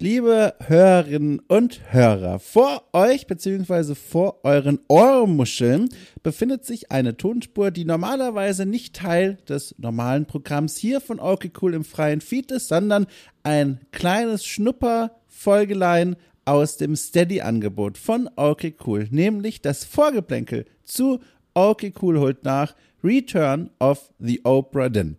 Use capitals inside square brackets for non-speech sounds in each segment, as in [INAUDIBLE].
Liebe Hörerinnen und Hörer, vor euch bzw. vor euren Ohrmuscheln befindet sich eine Tonspur, die normalerweise nicht Teil des normalen Programms hier von okay Cool im freien Feed ist, sondern ein kleines Schnupper-Folgelein aus dem Steady-Angebot von okay Cool, nämlich das Vorgeplänkel zu okay Cool holt nach Return of the Oprah Din.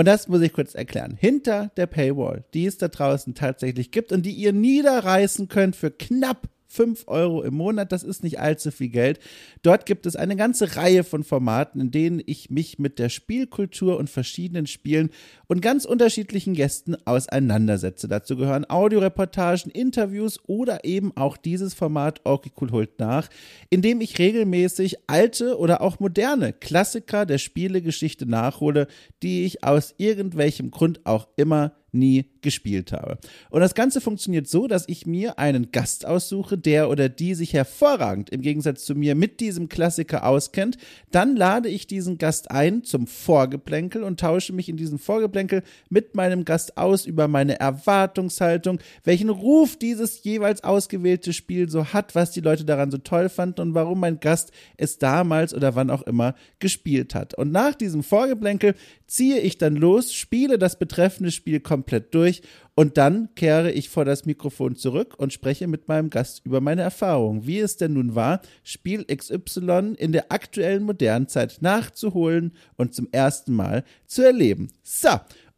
Und das muss ich kurz erklären. Hinter der Paywall, die es da draußen tatsächlich gibt und die ihr niederreißen könnt für knapp 5 Euro im Monat, das ist nicht allzu viel Geld. Dort gibt es eine ganze Reihe von Formaten, in denen ich mich mit der Spielkultur und verschiedenen Spielen und ganz unterschiedlichen Gästen auseinandersetze. Dazu gehören Audioreportagen, Interviews oder eben auch dieses Format Orky Cool holt nach, in dem ich regelmäßig alte oder auch moderne Klassiker der Spielegeschichte nachhole, die ich aus irgendwelchem Grund auch immer nie gespielt habe. Und das Ganze funktioniert so, dass ich mir einen Gast aussuche, der oder die sich hervorragend im Gegensatz zu mir mit diesem Klassiker auskennt. Dann lade ich diesen Gast ein zum Vorgeplänkel und tausche mich in diesem Vorgeplänkel mit meinem Gast aus über meine Erwartungshaltung, welchen Ruf dieses jeweils ausgewählte Spiel so hat, was die Leute daran so toll fanden und warum mein Gast es damals oder wann auch immer gespielt hat. Und nach diesem Vorgeplänkel ziehe ich dann los, spiele das betreffende Spiel komplett durch durch und dann kehre ich vor das Mikrofon zurück und spreche mit meinem Gast über meine Erfahrungen, wie es denn nun war, Spiel XY in der aktuellen modernen Zeit nachzuholen und zum ersten Mal zu erleben. So,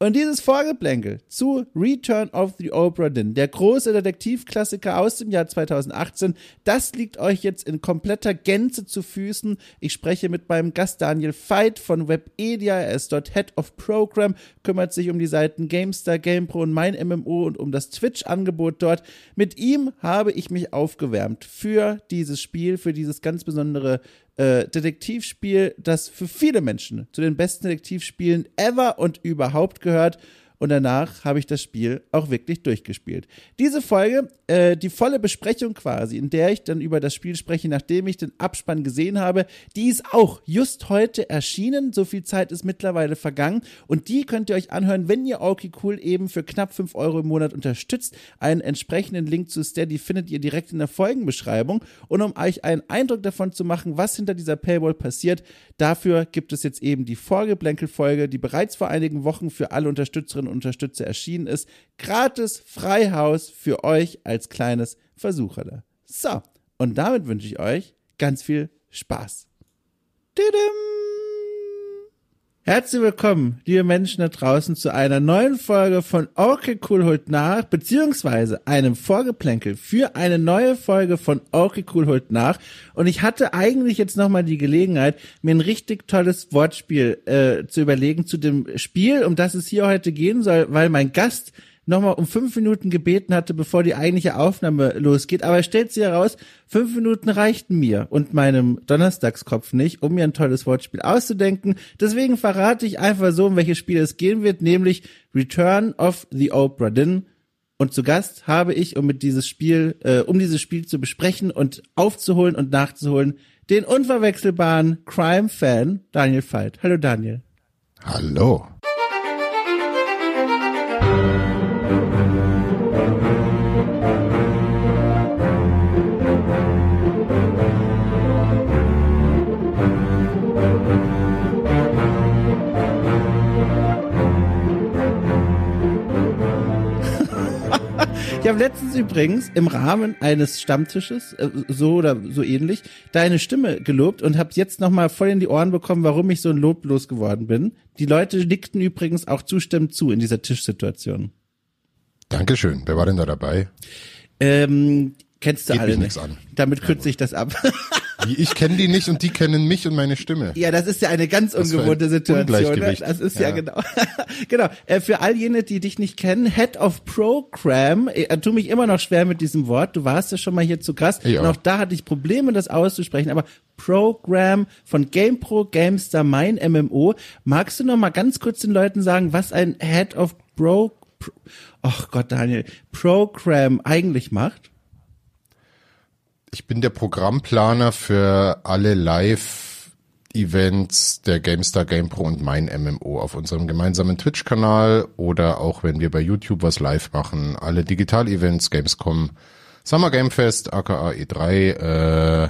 und dieses Vorgeplänkel zu Return of the Obra Dinn, der große Detektivklassiker aus dem Jahr 2018, das liegt euch jetzt in kompletter Gänze zu Füßen. Ich spreche mit meinem Gast Daniel Veit von Webedia. Er ist dort Head of Program, kümmert sich um die Seiten GameStar, GamePro und mein MMO und um das Twitch-Angebot dort. Mit ihm habe ich mich aufgewärmt für dieses Spiel, für dieses ganz besondere äh, Detektivspiel, das für viele Menschen zu den besten Detektivspielen ever und überhaupt gehört und danach habe ich das Spiel auch wirklich durchgespielt. Diese Folge, äh, die volle Besprechung quasi, in der ich dann über das Spiel spreche, nachdem ich den Abspann gesehen habe, die ist auch just heute erschienen. So viel Zeit ist mittlerweile vergangen und die könnt ihr euch anhören, wenn ihr Orky Cool eben für knapp 5 Euro im Monat unterstützt. Einen entsprechenden Link zu Steady findet ihr direkt in der Folgenbeschreibung und um euch einen Eindruck davon zu machen, was hinter dieser Paywall passiert, dafür gibt es jetzt eben die Vorgeblänkel-Folge, die bereits vor einigen Wochen für alle Unterstützerinnen Unterstützer erschienen ist. Gratis Freihaus für euch als kleines Versucherle. So, und damit wünsche ich euch ganz viel Spaß. Didim! Herzlich willkommen, liebe Menschen da draußen, zu einer neuen Folge von Okay Cool holt nach, beziehungsweise einem Vorgeplänkel für eine neue Folge von Okay Cool holt nach. Und ich hatte eigentlich jetzt nochmal die Gelegenheit, mir ein richtig tolles Wortspiel äh, zu überlegen zu dem Spiel, um das es hier heute gehen soll, weil mein Gast nochmal um fünf Minuten gebeten hatte, bevor die eigentliche Aufnahme losgeht. Aber stellt sich heraus, fünf Minuten reichten mir und meinem Donnerstagskopf nicht, um mir ein tolles Wortspiel auszudenken. Deswegen verrate ich einfach so, um welches Spiel es gehen wird, nämlich Return of the Oprah Din. Und zu Gast habe ich, um mit dieses Spiel, äh, um dieses Spiel zu besprechen und aufzuholen und nachzuholen, den unverwechselbaren Crime-Fan Daniel Veit. Hallo Daniel. Hallo. Habe letztens übrigens im Rahmen eines Stammtisches, äh, so oder so ähnlich, deine Stimme gelobt und habe jetzt nochmal voll in die Ohren bekommen, warum ich so ein Lob losgeworden bin. Die Leute nickten übrigens auch zustimmend zu in dieser Tischsituation. Dankeschön. Wer war denn da dabei? Ähm, kennst du Geht alle mich nicht. nix an. Damit kürze ich das ab. [LAUGHS] Ich kenne die nicht und die kennen mich und meine Stimme. Ja, das ist ja eine ganz ein ungewohnte Situation. Ne? Das ist ja, Ja. genau. [LAUGHS] genau. Äh, für all jene, die dich nicht kennen, Head of Program, äh, tu mich immer noch schwer mit diesem Wort. Du warst ja schon mal hier zu Gast. Und auch. da hatte ich Probleme, das auszusprechen. Aber Program von GamePro, GameStar, mein MMO. Magst du noch mal ganz kurz den Leuten sagen, was ein Head of Pro, Pro Ach Gott, Daniel, Program eigentlich macht? Ich bin der Programmplaner für alle Live Events der GameStar, GamePro und mein MMO auf unserem gemeinsamen Twitch-Kanal oder auch wenn wir bei YouTube was live machen. Alle Digital-Events, Gamescom, Summer Game Fest, aka E3, äh,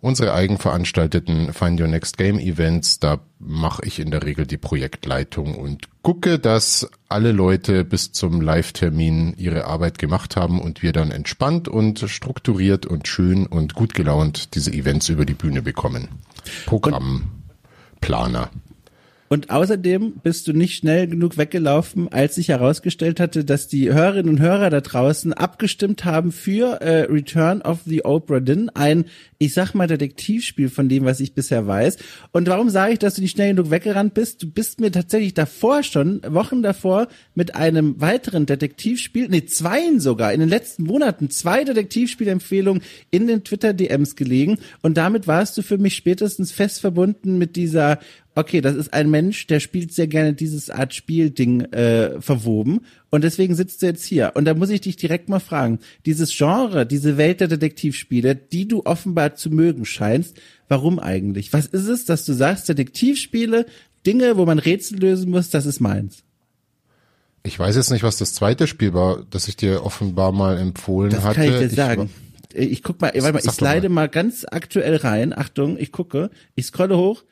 unsere eigenveranstalteten Find Your Next Game Events, da mache ich in der Regel die Projektleitung und gucke, dass alle Leute bis zum Live-Termin ihre Arbeit gemacht haben und wir dann entspannt und strukturiert und schön und gut gelaunt diese Events über die Bühne bekommen. Programmplaner. Und außerdem bist du nicht schnell genug weggelaufen, als sich herausgestellt hatte, dass die Hörerinnen und Hörer da draußen abgestimmt haben für äh, Return of the Oprah Din, ein, ich sag mal, Detektivspiel von dem, was ich bisher weiß. Und warum sage ich, dass du nicht schnell genug weggerannt bist? Du bist mir tatsächlich davor schon, Wochen davor, mit einem weiteren Detektivspiel, nee, zweien sogar, in den letzten Monaten, zwei Detektivspielempfehlungen in den Twitter-DMs gelegen. Und damit warst du für mich spätestens fest verbunden mit dieser okay, das ist ein Mensch, der spielt sehr gerne dieses Art Spielding äh, verwoben und deswegen sitzt du jetzt hier. Und da muss ich dich direkt mal fragen, dieses Genre, diese Welt der Detektivspiele, die du offenbar zu mögen scheinst, warum eigentlich? Was ist es, dass du sagst, Detektivspiele, Dinge, wo man Rätsel lösen muss, das ist meins? Ich weiß jetzt nicht, was das zweite Spiel war, das ich dir offenbar mal empfohlen das hatte. Das kann ich dir sagen. Ich, ich guck mal, warte mal, ich slide mal ganz aktuell rein. Achtung, ich gucke, ich scrolle hoch.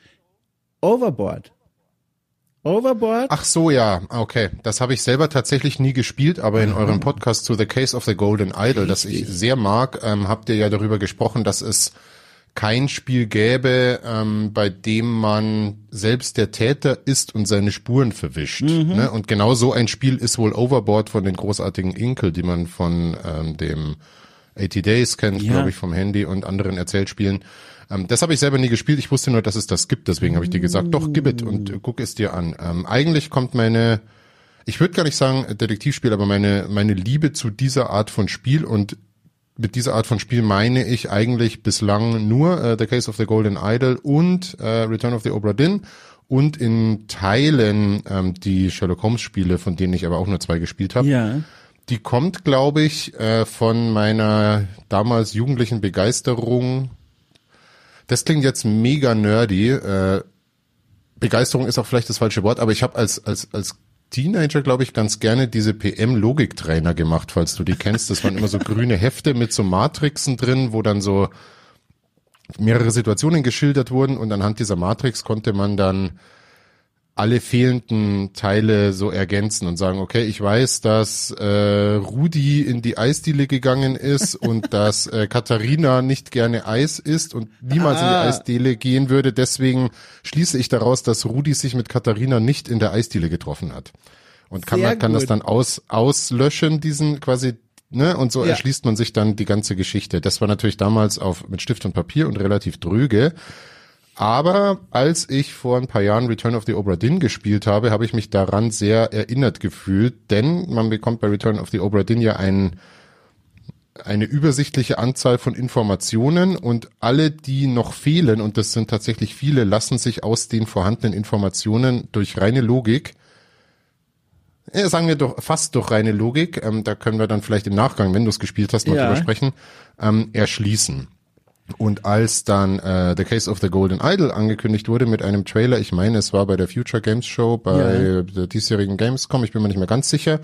Overboard. Overboard? Ach so, ja, okay. Das habe ich selber tatsächlich nie gespielt, aber in eurem Podcast zu The Case of the Golden Idol, das ich sehr mag, ähm, habt ihr ja darüber gesprochen, dass es kein Spiel gäbe, ähm, bei dem man selbst der Täter ist und seine Spuren verwischt. Mhm. Ne? Und genau so ein Spiel ist wohl Overboard von den großartigen Inkel, die man von ähm, dem 80 Days kennt, ja. glaube ich, vom Handy und anderen Erzählspielen. Ähm, das habe ich selber nie gespielt. Ich wusste nur, dass es das gibt. Deswegen habe ich dir gesagt, doch, gib es und äh, guck es dir an. Ähm, eigentlich kommt meine, ich würde gar nicht sagen Detektivspiel, aber meine, meine Liebe zu dieser Art von Spiel und mit dieser Art von Spiel meine ich eigentlich bislang nur äh, The Case of the Golden Idol und äh, Return of the Obra Dinn und in Teilen ähm, die Sherlock Holmes Spiele, von denen ich aber auch nur zwei gespielt habe. Ja. Die kommt, glaube ich, äh, von meiner damals jugendlichen Begeisterung das klingt jetzt mega nerdy. Äh, Begeisterung ist auch vielleicht das falsche Wort, aber ich habe als, als, als Teenager, glaube ich, ganz gerne diese PM-Logiktrainer gemacht, falls du die kennst. Das waren immer so grüne Hefte mit so Matrixen drin, wo dann so mehrere Situationen geschildert wurden und anhand dieser Matrix konnte man dann alle fehlenden Teile so ergänzen und sagen, okay, ich weiß, dass äh, Rudi in die Eisdiele gegangen ist [LAUGHS] und dass äh, Katharina nicht gerne Eis isst und niemals ah. in die ah. Eisdiele gehen würde. Deswegen schließe ich daraus, dass Rudi sich mit Katharina nicht in der Eisdiele getroffen hat. Und kann, man, kann das dann aus, auslöschen, diesen quasi Ne, und so ja. erschließt man sich dann die ganze Geschichte. Das war natürlich damals auf mit Stift und Papier und relativ dröge. Aber als ich vor ein paar Jahren Return of the Obra Dinn gespielt habe, habe ich mich daran sehr erinnert gefühlt, denn man bekommt bei Return of the Obra Dinn ja ein, eine übersichtliche Anzahl von Informationen und alle, die noch fehlen, und das sind tatsächlich viele, lassen sich aus den vorhandenen Informationen durch reine Logik ja, sagen wir doch fast durch reine Logik, ähm, da können wir dann vielleicht im Nachgang, wenn du es gespielt hast, mal ja. drüber sprechen, ähm, erschließen. Und als dann äh, The Case of the Golden Idol angekündigt wurde mit einem Trailer, ich meine, es war bei der Future Games Show bei ja. der diesjährigen Gamescom, ich bin mir nicht mehr ganz sicher,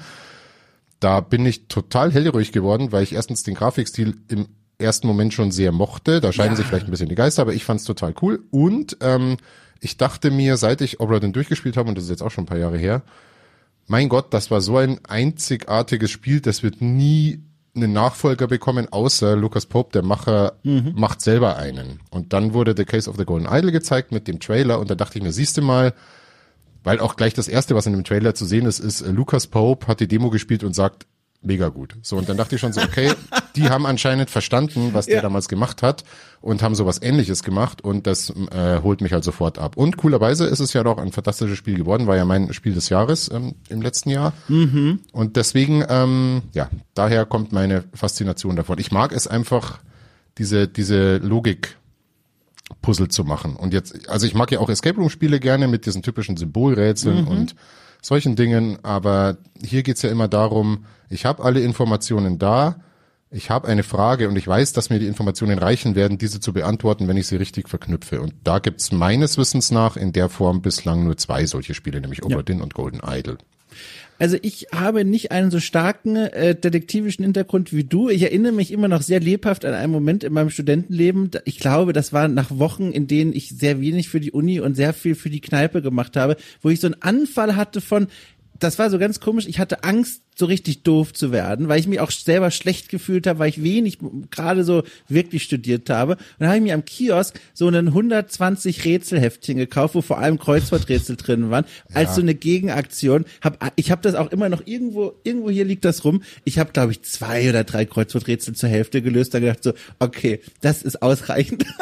da bin ich total hellruhig geworden, weil ich erstens den Grafikstil im ersten Moment schon sehr mochte. Da scheiden ja. sich vielleicht ein bisschen die Geister, aber ich fand's total cool. Und ähm, ich dachte mir, seit ich Obra den durchgespielt habe, und das ist jetzt auch schon ein paar Jahre her, mein Gott, das war so ein einzigartiges Spiel, das wird nie einen Nachfolger bekommen, außer Lucas Pope, der Macher, mhm. macht selber einen. Und dann wurde The Case of the Golden Idol gezeigt mit dem Trailer und da dachte ich mir, siehst du mal, weil auch gleich das erste, was in dem Trailer zu sehen ist, ist, äh, Lucas Pope hat die Demo gespielt und sagt, mega gut. So, und dann dachte ich schon so, okay, die haben anscheinend verstanden, was der ja. damals gemacht hat und haben sowas ähnliches gemacht und das äh, holt mich halt sofort ab. Und coolerweise ist es ja doch ein fantastisches Spiel geworden, war ja mein Spiel des Jahres ähm, im letzten Jahr. Mhm. Und deswegen, ähm, ja, daher kommt meine Faszination davon. Ich mag es einfach, diese, diese Logik Puzzle zu machen. Und jetzt, also ich mag ja auch Escape Room Spiele gerne mit diesen typischen Symbolrätseln mhm. und solchen Dingen, aber hier geht's ja immer darum, ich habe alle Informationen da, ich habe eine Frage und ich weiß, dass mir die Informationen reichen werden, diese zu beantworten, wenn ich sie richtig verknüpfe. Und da gibt's meines Wissens nach in der Form bislang nur zwei solche Spiele, nämlich Oberdin ja. und Golden Idol. Also ich habe nicht einen so starken äh, detektivischen Hintergrund wie du. Ich erinnere mich immer noch sehr lebhaft an einen Moment in meinem Studentenleben. Ich glaube, das war nach Wochen, in denen ich sehr wenig für die Uni und sehr viel für die Kneipe gemacht habe, wo ich so einen Anfall hatte von, das war so ganz komisch. Ich hatte Angst, so richtig doof zu werden, weil ich mich auch selber schlecht gefühlt habe, weil ich wenig gerade so wirklich studiert habe. Und dann habe ich mir am Kiosk so einen 120 Rätselheftchen gekauft, wo vor allem Kreuzworträtsel drin waren, [LAUGHS] als ja. so eine Gegenaktion. Hab, ich habe das auch immer noch irgendwo, irgendwo hier liegt das rum. Ich habe, glaube ich, zwei oder drei Kreuzworträtsel zur Hälfte gelöst. Da gedacht so, okay, das ist ausreichend. [LAUGHS]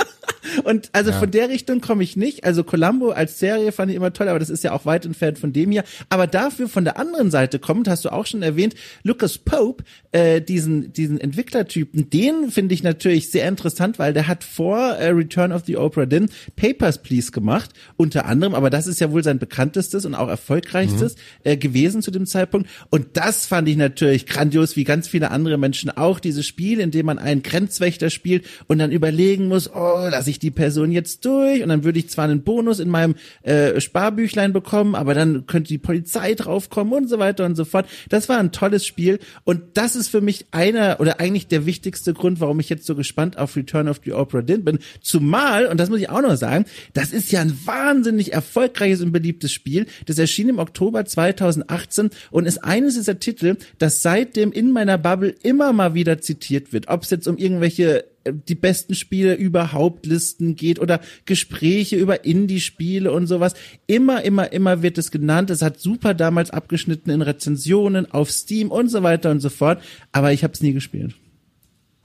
Und also ja. von der Richtung komme ich nicht. Also Columbo als Serie fand ich immer toll, aber das ist ja auch weit entfernt von dem hier. Aber dafür von der anderen Seite kommt, hast du auch schon erwähnt, Lucas Pope, äh, diesen, diesen Entwicklertypen, den finde ich natürlich sehr interessant, weil der hat vor äh, Return of the Opera Din Papers, Please gemacht, unter anderem, aber das ist ja wohl sein bekanntestes und auch erfolgreichstes mhm. äh, gewesen zu dem Zeitpunkt. Und das fand ich natürlich grandios, wie ganz viele andere Menschen auch, dieses Spiel, in dem man einen Grenzwächter spielt und dann überlegen muss, oh, lass ich die Person jetzt durch und dann würde ich zwar einen Bonus in meinem äh, Sparbüchlein bekommen, aber dann könnte die Polizei draufkommen und so weiter und so fort. Das war ein tolles Spiel und das ist für mich einer oder eigentlich der wichtigste Grund, warum ich jetzt so gespannt auf Return of the Opera Din bin. Zumal, und das muss ich auch noch sagen, das ist ja ein wahnsinnig erfolgreiches und beliebtes Spiel. Das erschien im Oktober 2018 und ist eines dieser Titel, das seitdem in meiner Bubble immer mal wieder zitiert wird. Ob es jetzt um irgendwelche die besten Spiele überhaupt Listen geht oder Gespräche über Indie-Spiele und sowas. Immer, immer, immer wird es genannt. Es hat super damals abgeschnitten in Rezensionen auf Steam und so weiter und so fort. Aber ich habe es nie gespielt.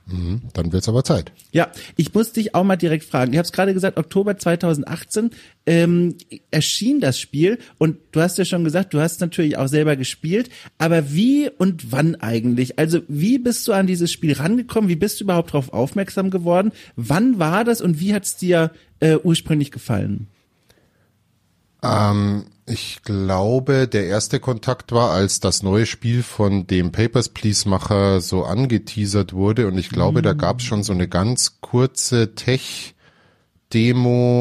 Mhm, dann wird's aber Zeit. Ja, ich muss dich auch mal direkt fragen. Ich habe es gerade gesagt, Oktober 2018 ähm, erschien das Spiel und du hast ja schon gesagt, du hast natürlich auch selber gespielt, aber wie und wann eigentlich? Also wie bist du an dieses Spiel rangekommen? Wie bist du überhaupt darauf aufmerksam geworden? Wann war das und wie hat's dir äh, ursprünglich gefallen? Ähm, ich glaube, der erste Kontakt war, als das neue Spiel von dem Papers, Please Macher so angeteasert wurde. Und ich glaube, mhm. da gab es schon so eine ganz kurze Tech-Demo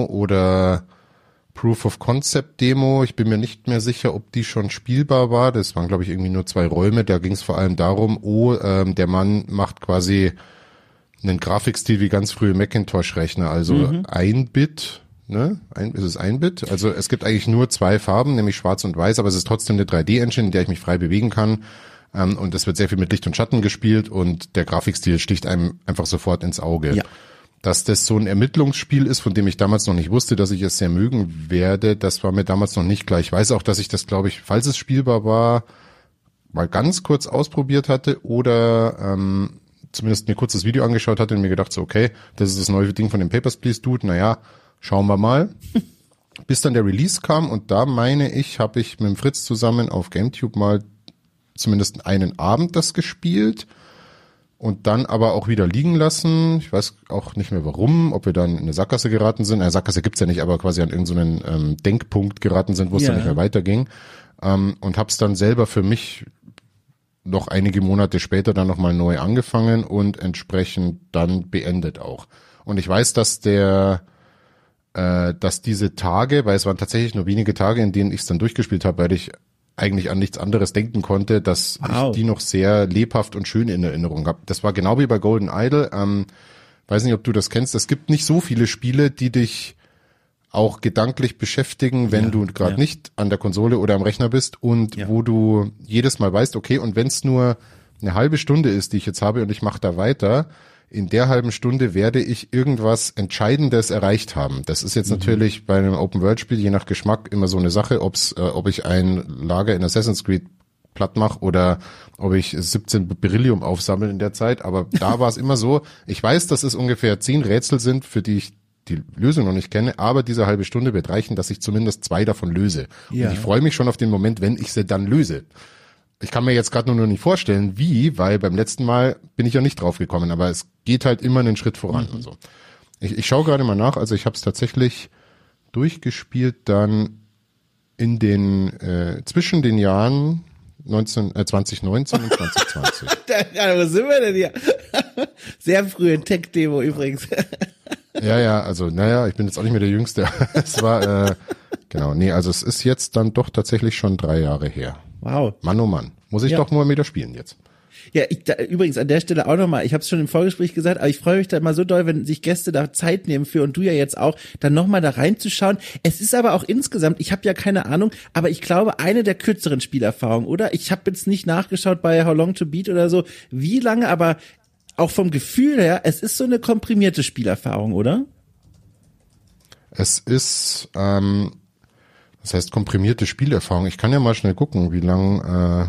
oder Proof of Concept Demo. Ich bin mir nicht mehr sicher, ob die schon spielbar war. Das waren, glaube ich, irgendwie nur zwei Räume. Da ging es vor allem darum, oh, ähm, der Mann macht quasi einen Grafikstil wie ganz frühe Macintosh-Rechner, also mhm. ein Bit ne? Ein, ist es ein Bit? Also es gibt eigentlich nur zwei Farben, nämlich schwarz und weiß, aber es ist trotzdem eine 3D-Engine, in der ich mich frei bewegen kann. Ähm, und es wird sehr viel mit Licht und Schatten gespielt und der Grafikstil sticht einem einfach sofort ins Auge. Ja. Dass das so ein Ermittlungsspiel ist, von dem ich damals noch nicht wusste, dass ich es sehr mögen werde, das war mir damals noch nicht klar. Ich weiß auch, dass ich das, glaube ich, falls es spielbar war, mal ganz kurz ausprobiert hatte oder ähm, zumindest mir kurz das Video angeschaut hatte und mir gedacht so, okay, das ist das neue Ding von dem Papers, Please Dude, naja, Schauen wir mal. [LAUGHS] Bis dann der Release kam und da meine ich, habe ich mit dem Fritz zusammen auf GameTube mal zumindest einen Abend das gespielt und dann aber auch wieder liegen lassen. Ich weiß auch nicht mehr warum, ob wir dann in eine Sackgasse geraten sind. Eine Sackgasse gibt's ja nicht, aber quasi an irgendeinen so ähm, Denkpunkt geraten sind, wo es ja. dann nicht mehr weiterging. Ähm, und habe es dann selber für mich noch einige Monate später dann nochmal neu angefangen und entsprechend dann beendet auch. Und ich weiß, dass der äh, dass diese Tage, weil es waren tatsächlich nur wenige Tage, in denen ich es dann durchgespielt habe, weil ich eigentlich an nichts anderes denken konnte, dass wow. ich die noch sehr lebhaft und schön in Erinnerung habe. Das war genau wie bei Golden Idol. Ähm, weiß nicht, ob du das kennst. Es gibt nicht so viele Spiele, die dich auch gedanklich beschäftigen, wenn ja, du gerade ja. nicht an der Konsole oder am Rechner bist und ja. wo du jedes Mal weißt, okay, und wenn es nur eine halbe Stunde ist, die ich jetzt habe und ich mache da weiter, in der halben Stunde werde ich irgendwas Entscheidendes erreicht haben. Das ist jetzt mhm. natürlich bei einem Open-World-Spiel je nach Geschmack immer so eine Sache, ob's, äh, ob ich ein Lager in Assassin's Creed platt mache oder ob ich 17 Beryllium aufsammle in der Zeit. Aber da [LAUGHS] war es immer so, ich weiß, dass es ungefähr zehn Rätsel sind, für die ich die Lösung noch nicht kenne, aber diese halbe Stunde wird reichen, dass ich zumindest zwei davon löse. Ja. Und ich freue mich schon auf den Moment, wenn ich sie dann löse. Ich kann mir jetzt gerade nur noch nicht vorstellen, wie, weil beim letzten Mal bin ich ja nicht drauf gekommen, aber es geht halt immer einen Schritt voran mhm. und so. Ich, ich schaue gerade mal nach, also ich habe es tatsächlich durchgespielt dann in den äh, zwischen den Jahren 19, äh, 2019 und 2020. ja, [LAUGHS] wo sind wir denn hier? [LAUGHS] Sehr frühe Tech-Demo übrigens. ja, ja, also naja, ich bin jetzt auch nicht mehr der Jüngste. [LAUGHS] es war, äh, genau, nee, also es ist jetzt dann doch tatsächlich schon drei Jahre her. Wow. Mann, oh Mann. Muss ich Ja. doch nur wieder spielen jetzt. Ja, ich, da, übrigens an der Stelle auch nochmal, ich habe es schon im Vorgespräch gesagt, aber ich freue mich da immer so doll, wenn sich Gäste da Zeit nehmen für und du ja jetzt auch, dann nochmal da reinzuschauen. Es ist aber auch insgesamt, ich habe ja keine Ahnung, aber ich glaube, eine der kürzeren Spielerfahrungen, oder? Ich habe jetzt nicht nachgeschaut bei How Long to Beat oder so, wie lange, aber auch vom Gefühl her, es ist so eine komprimierte Spielerfahrung, oder? Es ist, ähm, das heißt komprimierte Spielerfahrung. Ich kann ja mal schnell gucken, wie lang. Äh,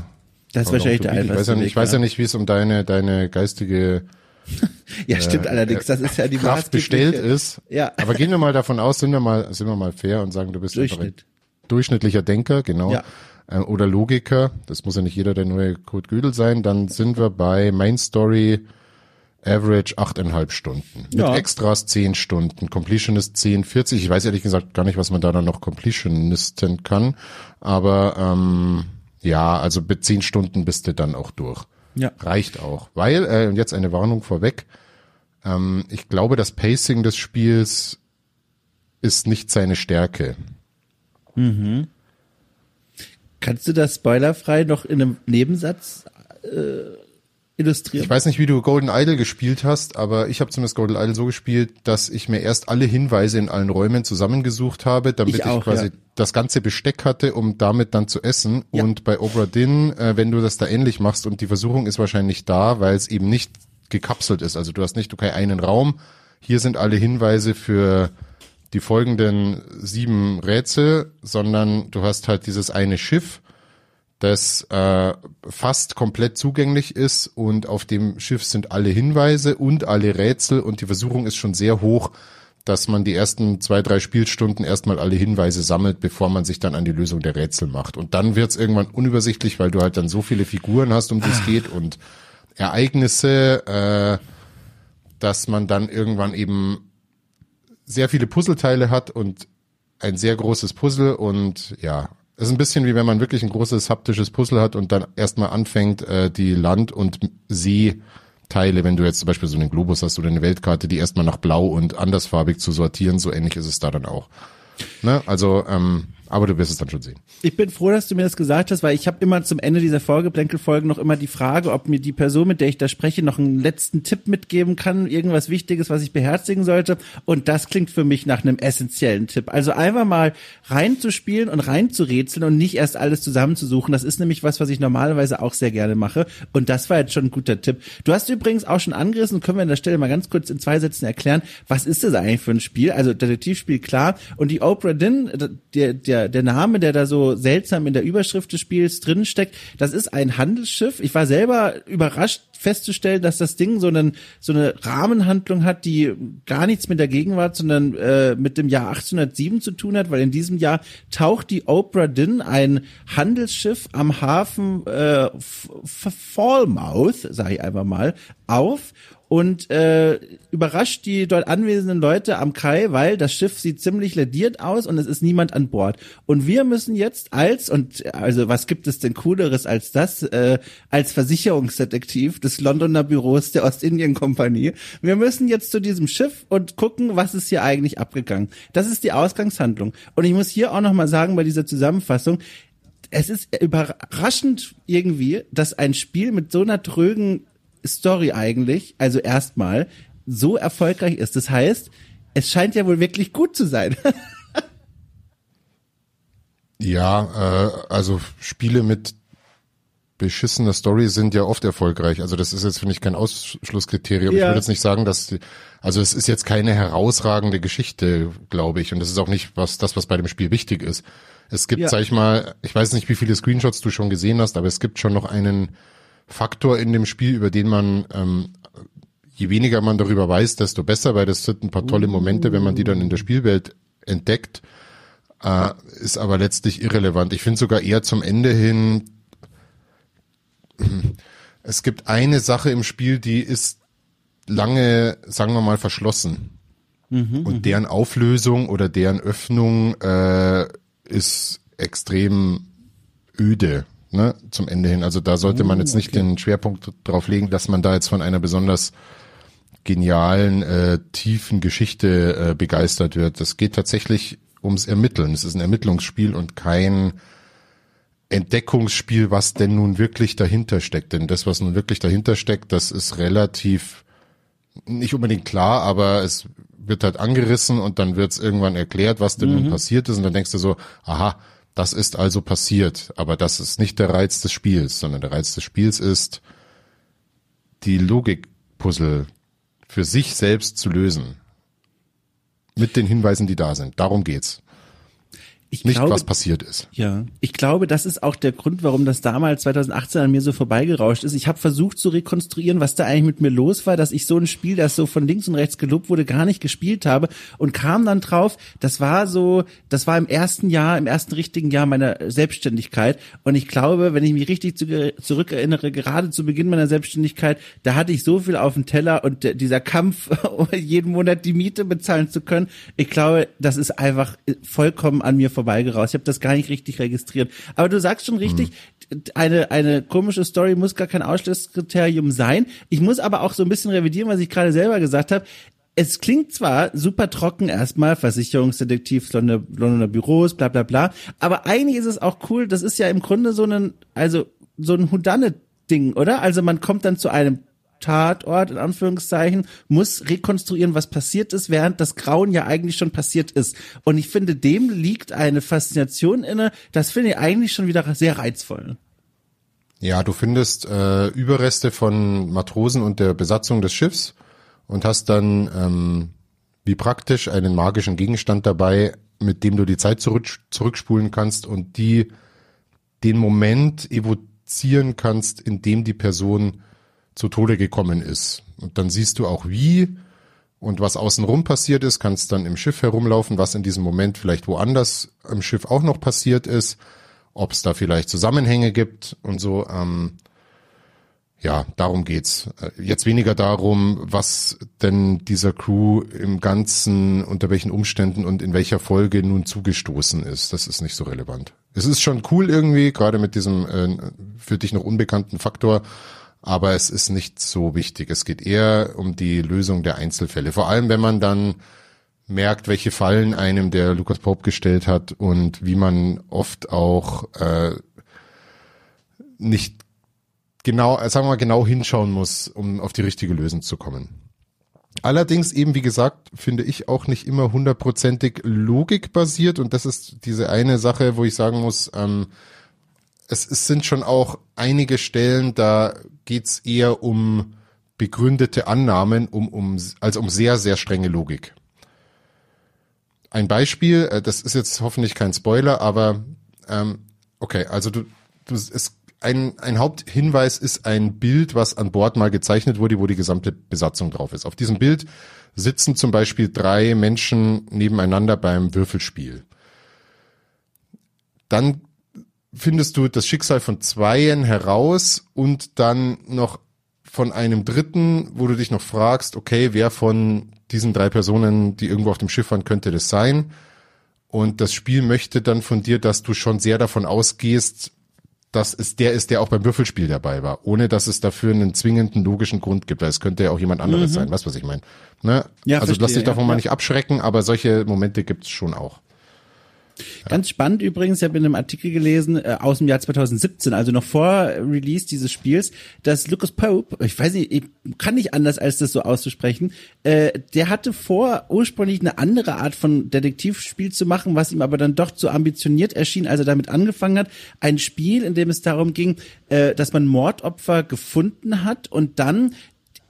Das ist wahrscheinlich der Beat. Ich weiß ja, nicht, Weg, ich weiß ja nicht, wie es um deine deine geistige [LAUGHS] Ja, stimmt allerdings, das ist ja die Kraft bestellt ist. Ja. Aber gehen wir mal davon aus, sind wir mal, sind wir mal fair und sagen, du bist Durchschnitt. durchschnittlicher Denker, genau. Ja. Äh, Oder Logiker. Das muss ja nicht jeder der neue Kurt Gödel sein. Dann sind wir bei Main Story Average achteinhalb Stunden. Ja. Mit Extras zehn Stunden. Completionist 10, 40. Ich weiß ehrlich gesagt gar nicht, was man da dann noch Completionisten kann. Aber ähm, ja, also mit zehn Stunden bist du dann auch durch. Ja. Reicht auch. Weil, äh, und jetzt eine Warnung vorweg, ähm, ich glaube, das Pacing des Spiels ist nicht seine Stärke. Kannst du das spoilerfrei noch in einem Nebensatz äh, illustrieren? Ich weiß nicht, wie du Golden Idol gespielt hast, aber ich habe zumindest Golden Idol so gespielt, dass ich mir erst alle Hinweise in allen Räumen zusammengesucht habe, damit Ich ich, auch, quasi ja. das ganze Besteck hatte, um damit dann zu essen. Ja. Und bei Obra Dinn, äh, wenn du das da ähnlich machst und die Versuchung ist wahrscheinlich da, weil es eben nicht gekapselt ist. Also du hast nicht, okay, einen Raum, hier sind alle Hinweise für die folgenden sieben Rätsel, sondern du hast halt dieses eine Schiff, das äh, fast komplett zugänglich ist und auf dem Schiff sind alle Hinweise und alle Rätsel und die Versuchung ist schon sehr hoch, dass man die ersten zwei, drei Spielstunden erstmal alle Hinweise sammelt, bevor man sich dann an die Lösung der Rätsel macht. Und dann wird's irgendwann unübersichtlich, weil du halt dann so viele Figuren hast, um die es geht und Ereignisse, äh, dass man dann irgendwann eben sehr viele Puzzleteile hat und ein sehr großes Puzzle und ja, es ist ein bisschen wie wenn man wirklich ein großes haptisches Puzzle hat und dann erstmal anfängt, äh, die Land- und Seeteile, wenn du jetzt zum Beispiel so einen Globus hast oder eine Weltkarte, die erstmal nach blau und andersfarbig zu sortieren, so ähnlich ist es da dann auch. Ne? Also, ähm, aber du wirst es dann schon sehen. Ich bin froh, dass du mir das gesagt hast, weil ich habe immer zum Ende dieser Vorgeplänkelfolgen noch immer die Frage, ob mir die Person, mit der ich da spreche, noch einen letzten Tipp mitgeben kann, irgendwas Wichtiges, was ich beherzigen sollte. Und das klingt für mich nach einem essentiellen Tipp. Also einfach mal reinzuspielen und reinzurätseln und nicht erst alles zusammenzusuchen. Das ist nämlich was, was ich normalerweise auch sehr gerne mache. Und das war jetzt schon ein guter Tipp. Du hast übrigens auch schon angerissen, können wir an der Stelle mal ganz kurz in zwei Sätzen erklären, was ist das eigentlich für ein Spiel? Also Detektivspiel, klar. Und die Oprah Din, der, der, der Name, der da so seltsam in der Überschrift des Spiels drin steckt, das ist ein Handelsschiff. Ich war selber überrascht festzustellen, dass das Ding so, einen, so eine Rahmenhandlung hat, die gar nichts mit der Gegenwart, sondern äh, mit dem Jahr 1807 zu tun hat, weil in diesem Jahr taucht die Oprah Din, ein Handelsschiff am Hafen äh, Falmouth, sage ich einfach mal, auf und äh, überrascht die dort anwesenden Leute am Kai, weil das Schiff sieht ziemlich lediert aus und es ist niemand an Bord. Und wir müssen jetzt als, und also was gibt es denn cooleres als das, äh, als Versicherungsdetektiv des Londoner Büros der Ostindien-Kompanie, wir müssen jetzt zu diesem Schiff und gucken, was ist hier eigentlich abgegangen. Das ist die Ausgangshandlung. Und ich muss hier auch nochmal sagen bei dieser Zusammenfassung, es ist überraschend irgendwie, dass ein Spiel mit so einer trögen Story eigentlich, also erstmal, so erfolgreich ist. Das heißt, es scheint ja wohl wirklich gut zu sein. [LAUGHS] Ja, äh, also Spiele mit beschissener Story sind ja oft erfolgreich. Also das ist jetzt, finde ich, kein Ausschlusskriterium. Ich Ja. würde jetzt nicht sagen, dass, die, also es ist jetzt keine herausragende Geschichte, glaube ich. Und das ist auch nicht was, das, was bei dem Spiel wichtig ist. Es gibt, Ja. sag ich mal, ich weiß nicht, wie viele Screenshots du schon gesehen hast, aber es gibt schon noch einen Faktor in dem Spiel, über den man, ähm, je weniger man darüber weiß, desto besser, weil das sind ein paar tolle Momente, wenn man die dann in der Spielwelt entdeckt, äh, ist aber letztlich irrelevant. Ich finde sogar eher zum Ende hin, es gibt eine Sache im Spiel, die ist lange, sagen wir mal, verschlossen. Und deren Auflösung oder deren Öffnung äh, ist extrem öde. Ne, zum Ende hin. Also da sollte man jetzt nicht okay. den Schwerpunkt drauf legen, dass man da jetzt von einer besonders genialen, äh, tiefen Geschichte äh, begeistert wird. Das geht tatsächlich ums Ermitteln. Es ist ein Ermittlungsspiel und kein Entdeckungsspiel, was denn nun wirklich dahinter steckt. Denn das, was nun wirklich dahinter steckt, das ist relativ nicht unbedingt klar, aber es wird halt angerissen und dann wird es irgendwann erklärt, was denn nun passiert ist und dann denkst du so, aha, das ist also passiert. Aber das ist nicht der Reiz des Spiels, sondern der Reiz des Spiels ist, die Logikpuzzle für sich selbst zu lösen. Mit den Hinweisen, die da sind. Darum geht's. Ich Nicht, glaube, was passiert ist. Ja, ich glaube, das ist auch der Grund, warum das damals 2018 an mir so vorbeigerauscht ist. Ich habe versucht zu rekonstruieren, was da eigentlich mit mir los war, dass ich so ein Spiel, das so von links und rechts gelobt wurde, gar nicht gespielt habe und kam dann drauf, das war so, das war im ersten Jahr, im ersten richtigen Jahr meiner Selbstständigkeit und ich glaube, wenn ich mich richtig zu, zurückerinnere, gerade zu Beginn meiner Selbstständigkeit, da hatte ich so viel auf dem Teller und dieser Kampf, [LAUGHS] jeden Monat die Miete bezahlen zu können, ich glaube, das ist einfach vollkommen an mir vorbeigerauscht. Ich habe das gar nicht richtig registriert. Aber du sagst schon richtig, eine, eine komische Story muss gar kein Ausschlusskriterium sein. Ich muss aber auch so ein bisschen revidieren, was ich gerade selber gesagt habe. Es klingt zwar super trocken erstmal, Versicherungsdetektiv, Londoner, Londoner Büros, bla bla bla, aber eigentlich ist es auch cool, das ist ja im Grunde so ein, also so ein Houdanet-Ding, oder? Also man kommt dann zu einem Tatort, in Anführungszeichen, muss rekonstruieren, was passiert ist, während das Grauen ja eigentlich schon passiert ist. Und ich finde, dem liegt eine Faszination inne, das finde ich eigentlich schon wieder sehr reizvoll. Ja, du findest äh, Überreste von Matrosen und der Besatzung des Schiffs und hast dann ähm, wie praktisch einen magischen Gegenstand dabei, mit dem du die Zeit zurück, zurückspulen kannst und die den Moment evozieren kannst, in dem die Person zu Tode gekommen ist. Und dann siehst du auch wie und was außenrum passiert ist, kannst dann im Schiff herumlaufen, was in diesem Moment vielleicht woanders im Schiff auch noch passiert ist, ob es da vielleicht Zusammenhänge gibt und so. Ähm, ja, darum geht's. Äh, Jetzt weniger darum, was denn dieser Crew im Ganzen, unter welchen Umständen und in welcher Folge nun zugestoßen ist. Das ist nicht so relevant. Es ist schon cool irgendwie, gerade mit diesem äh, für dich noch unbekannten Faktor, aber es ist nicht so wichtig. Es geht eher um die Lösung der Einzelfälle. Vor allem, wenn man dann merkt, welche Fallen einem der Lucas Pope gestellt hat und wie man oft auch äh, nicht genau, äh, sagen wir mal, genau hinschauen muss, um auf die richtige Lösung zu kommen. Allerdings eben, wie gesagt, finde ich auch nicht immer hundertprozentig logikbasiert und das ist diese eine Sache, wo ich sagen muss, ähm, es, es sind schon auch einige Stellen, da geht's eher um begründete Annahmen, um, um, also um sehr, sehr strenge Logik. Ein Beispiel, äh, das ist jetzt hoffentlich kein Spoiler, aber ähm, okay, also du, du es, ein, ein Haupthinweis ist ein Bild, was an Bord mal gezeichnet wurde, wo die gesamte Besatzung drauf ist. Auf diesem Bild sitzen zum Beispiel drei Menschen nebeneinander beim Würfelspiel. Dann findest du das Schicksal von Zweien heraus und dann noch von einem Dritten, wo du dich noch fragst, okay, wer von diesen drei Personen, die irgendwo auf dem Schiff waren, könnte das sein? Und das Spiel möchte dann von dir, dass du schon sehr davon ausgehst, dass es der ist, der auch beim Würfelspiel dabei war, ohne dass es dafür einen zwingenden logischen Grund gibt, weil es könnte ja auch jemand anderes sein, weißt was ich meine? Ne? Ja, also verstehe, lass dich davon ja, mal ja. nicht abschrecken, aber solche Momente gibt's schon auch. Ganz spannend übrigens, ich habe in einem Artikel gelesen äh, aus dem Jahr 2017, also noch vor Release dieses Spiels, dass Lucas Pope, ich weiß nicht, ich kann nicht anders als das so auszusprechen, äh, der hatte vor, ursprünglich eine andere Art von Detektivspiel zu machen, was ihm aber dann doch zu ambitioniert erschien, als er damit angefangen hat. Ein Spiel, in dem es darum ging, äh, dass man Mordopfer gefunden hat und dann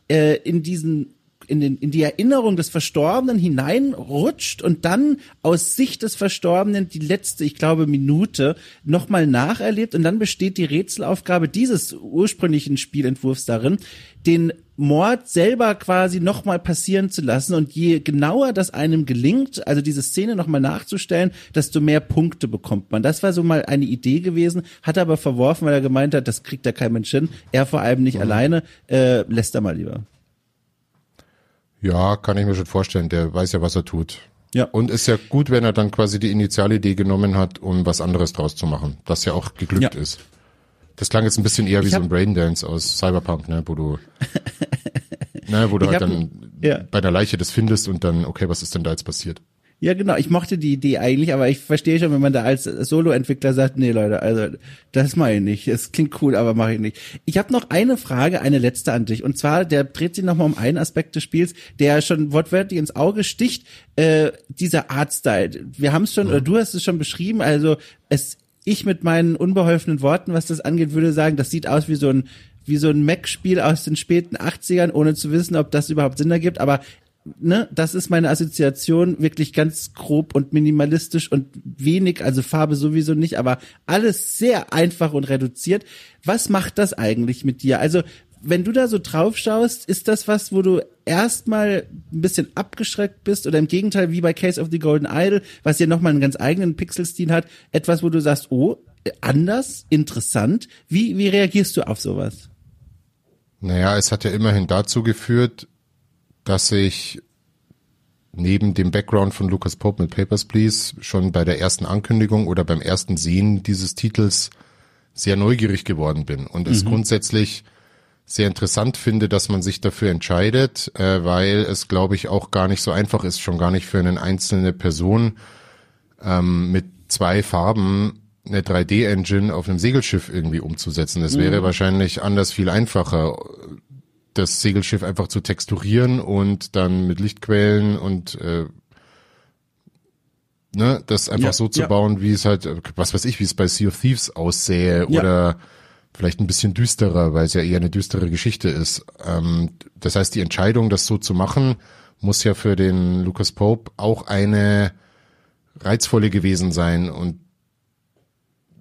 äh, in diesen in, den, in die Erinnerung des Verstorbenen hineinrutscht und dann aus Sicht des Verstorbenen die letzte, ich glaube, Minute nochmal nacherlebt. Und dann besteht die Rätselaufgabe dieses ursprünglichen Spielentwurfs darin, den Mord selber quasi nochmal passieren zu lassen. Und je genauer das einem gelingt, also diese Szene nochmal nachzustellen, desto mehr Punkte bekommt man. Das war so mal eine Idee gewesen, hat er aber verworfen, weil er gemeint hat, das kriegt da kein Mensch hin, er vor allem nicht alleine, äh, lässt er mal lieber. Ja, kann ich mir schon vorstellen. Der weiß ja, was er tut. Ja. Und ist ja gut, wenn er dann quasi die Initialidee genommen hat, um was anderes draus zu machen, das ja auch geglückt Ja. ist. Das klang jetzt ein bisschen eher wie so ein Braindance aus Cyberpunk, ne, wo du, [LAUGHS] ne, wo du Ich halt dann ja. bei der Leiche das findest und dann, okay, was ist denn da jetzt passiert? Ja, genau. Ich mochte die Idee eigentlich, aber ich verstehe schon, wenn man da als Solo-Entwickler sagt, nee, Leute, also das mache ich nicht. Es klingt cool, aber mache ich nicht. Ich habe noch eine Frage, eine letzte an dich. Und zwar, der dreht sich nochmal um einen Aspekt des Spiels, der schon wortwörtlich ins Auge sticht, äh, dieser Artstyle. Wir haben es schon, oder du hast es schon beschrieben, also es, ich mit meinen unbeholfenen Worten, was das angeht, würde sagen, das sieht aus wie so ein wie so ein Mac-Spiel aus den späten 80ern, ohne zu wissen, ob das überhaupt Sinn ergibt, aber ne, das ist meine Assoziation, wirklich ganz grob und minimalistisch und wenig, also Farbe sowieso nicht, aber alles sehr einfach und reduziert. Was macht das eigentlich mit dir? Also, wenn du da so drauf schaust, ist das was, wo du erstmal ein bisschen abgeschreckt bist oder im Gegenteil, wie bei Case of the Golden Idol, was ja nochmal einen ganz eigenen Pixelstil hat, etwas, wo du sagst, oh, anders, interessant. Wie, wie reagierst du auf sowas? Naja, es hat ja immerhin dazu geführt, dass ich neben dem Background von Lucas Pope mit Papers, Please schon bei der ersten Ankündigung oder beim ersten Sehen dieses Titels sehr neugierig geworden bin und es grundsätzlich sehr interessant finde, dass man sich dafür entscheidet, äh, weil es, glaube ich, auch gar nicht so einfach ist, schon gar nicht für eine einzelne Person ähm, mit zwei Farben eine 3D-Engine auf einem Segelschiff irgendwie umzusetzen. Es wäre wahrscheinlich anders viel einfacher, das Segelschiff einfach zu texturieren und dann mit Lichtquellen und äh, ne, das einfach Ja, so zu ja. bauen, wie es halt, was weiß ich, wie es bei Sea of Thieves aussähe Ja. oder vielleicht ein bisschen düsterer, weil es ja eher eine düstere Geschichte ist. Ähm, das heißt, die Entscheidung, das so zu machen, muss ja für den Lucas Pope auch eine reizvolle gewesen sein und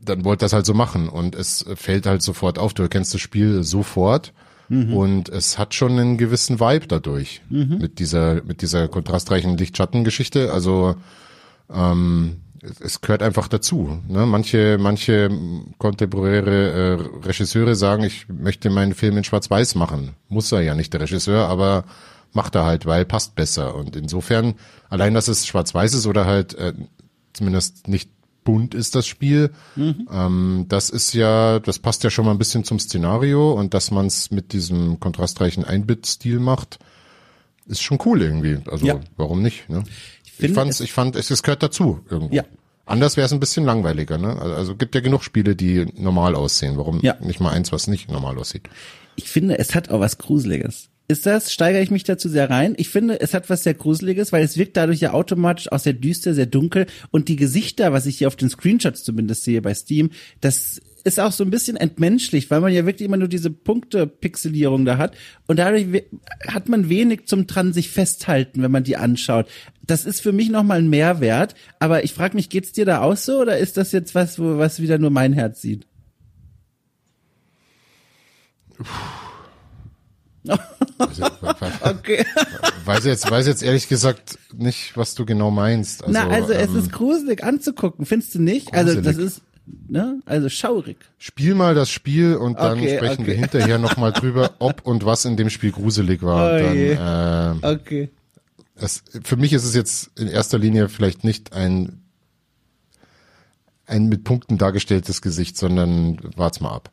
dann wollte das halt so machen und es fällt halt sofort auf. Du erkennst das Spiel sofort und es hat schon einen gewissen Vibe dadurch mit dieser mit dieser kontrastreichen Licht-Schatten-Geschichte. Also ähm, es, es gehört einfach dazu. Ne? Manche manche kontemporäre äh, Regisseure sagen, ich möchte meinen Film in Schwarz-Weiß machen. Muss er ja nicht der Regisseur, aber macht er halt, weil passt besser. Und insofern allein, dass es Schwarz-Weiß ist oder halt äh, zumindest nicht bunt ist das Spiel. Ähm, das ist ja, das passt ja schon mal ein bisschen zum Szenario und dass man es mit diesem kontrastreichen Einbit-Stil macht, ist schon cool irgendwie. Also Ja. warum nicht? Ne? Ich, finde fand's, es- ich fand, es, es gehört dazu irgendwo. Ja. Anders wäre es ein bisschen langweiliger. Ne? Also, also gibt ja genug Spiele, die normal aussehen. Warum Ja. nicht mal eins, was nicht normal aussieht? Ich finde, es hat auch was Gruseliges. Ist das, steigere ich mich dazu sehr rein? Ich finde, es hat was sehr Gruseliges, weil es wirkt dadurch ja automatisch auch sehr düster, sehr dunkel und die Gesichter, was ich hier auf den Screenshots zumindest sehe bei Steam, das ist auch so ein bisschen entmenschlicht, weil man ja wirklich immer nur diese Punkte-Pixelierung da hat und dadurch hat man wenig zum dran sich festhalten, wenn man die anschaut. Das ist für mich nochmal ein Mehrwert, aber ich frage mich, geht's dir da auch so oder ist das jetzt was, wo, was wieder nur mein Herz sieht? Also, [LAUGHS] Okay. weiß jetzt, weiß jetzt ehrlich gesagt nicht, was du genau meinst. Also, Na, also es ähm, ist gruselig anzugucken, findest du nicht? Also das Gruselig. ist, ne, also schaurig. Spiel mal das Spiel und dann Okay, sprechen okay. wir hinterher nochmal [LAUGHS] drüber, ob und was in dem Spiel gruselig war. Oh dann, äh, Okay. es, für mich ist es jetzt in erster Linie vielleicht nicht ein, ein mit Punkten dargestelltes Gesicht, sondern wart's mal ab.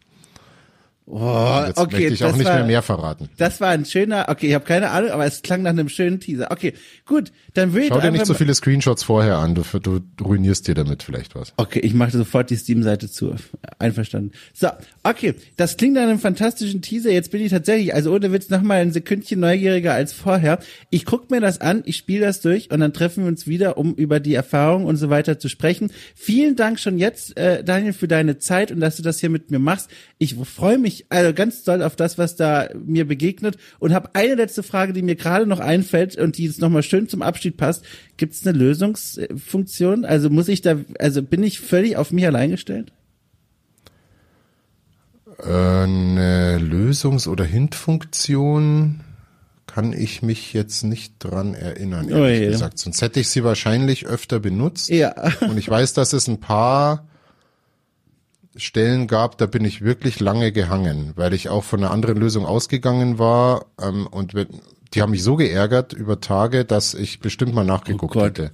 Oh, Jetzt okay, möchte ich auch nicht war, mehr mehr verraten. Das war ein schöner, okay, ich habe keine Ahnung, aber es klang nach einem schönen Teaser. Okay, gut, dann würde ich Schau dir nicht so viele Screenshots vorher an, du, du ruinierst dir damit vielleicht was. Okay, ich mache sofort die Steam-Seite zu. Einverstanden. So, okay, das klingt nach einem fantastischen Teaser. Jetzt bin ich tatsächlich, also ohne Witz, noch mal ein Sekündchen neugieriger als vorher. Ich guck mir das an, ich spiele das durch und dann treffen wir uns wieder, um über die Erfahrung und so weiter zu sprechen. Vielen Dank schon jetzt, äh, Daniel, für deine Zeit und dass du das hier mit mir machst. Ich freue mich also ganz doll auf das, was da mir begegnet und habe eine letzte Frage, die mir gerade noch einfällt und die jetzt noch mal schön zum Abschied passt. Gibt es eine Lösungsfunktion? Also muss ich da, also bin ich völlig auf mich allein gestellt? Äh, Eine Lösungs- oder Hint-Funktion kann ich mich jetzt nicht dran erinnern, Oh ehrlich je. gesagt. Sonst hätte ich sie wahrscheinlich öfter benutzt. Ja. Und ich weiß, dass es ein paar Stellen gab, da bin ich wirklich lange gehangen, weil ich auch von einer anderen Lösung ausgegangen war. Ähm, und die haben mich so geärgert über Tage, dass ich bestimmt mal nachgeguckt Oh hätte.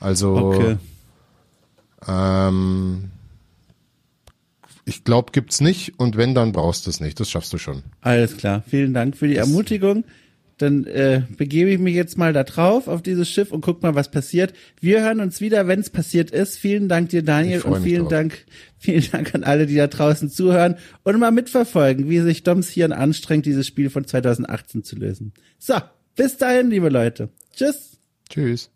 Also Okay. ähm, ich glaube, gibt's nicht und wenn, dann brauchst du es nicht. Das schaffst du schon. Alles klar. Vielen Dank für die Ermutigung. Dann äh, begebe ich mich jetzt mal da drauf auf dieses Schiff und guck mal, was passiert. Wir hören uns wieder, wenn es passiert ist. Vielen Dank dir, Daniel, und vielen drauf. Dank, vielen Dank an alle, die da draußen zuhören und mal mitverfolgen, wie sich Doms Hirn anstrengt, dieses Spiel von 2018 zu lösen. So, bis dahin, liebe Leute. Tschüss. Tschüss.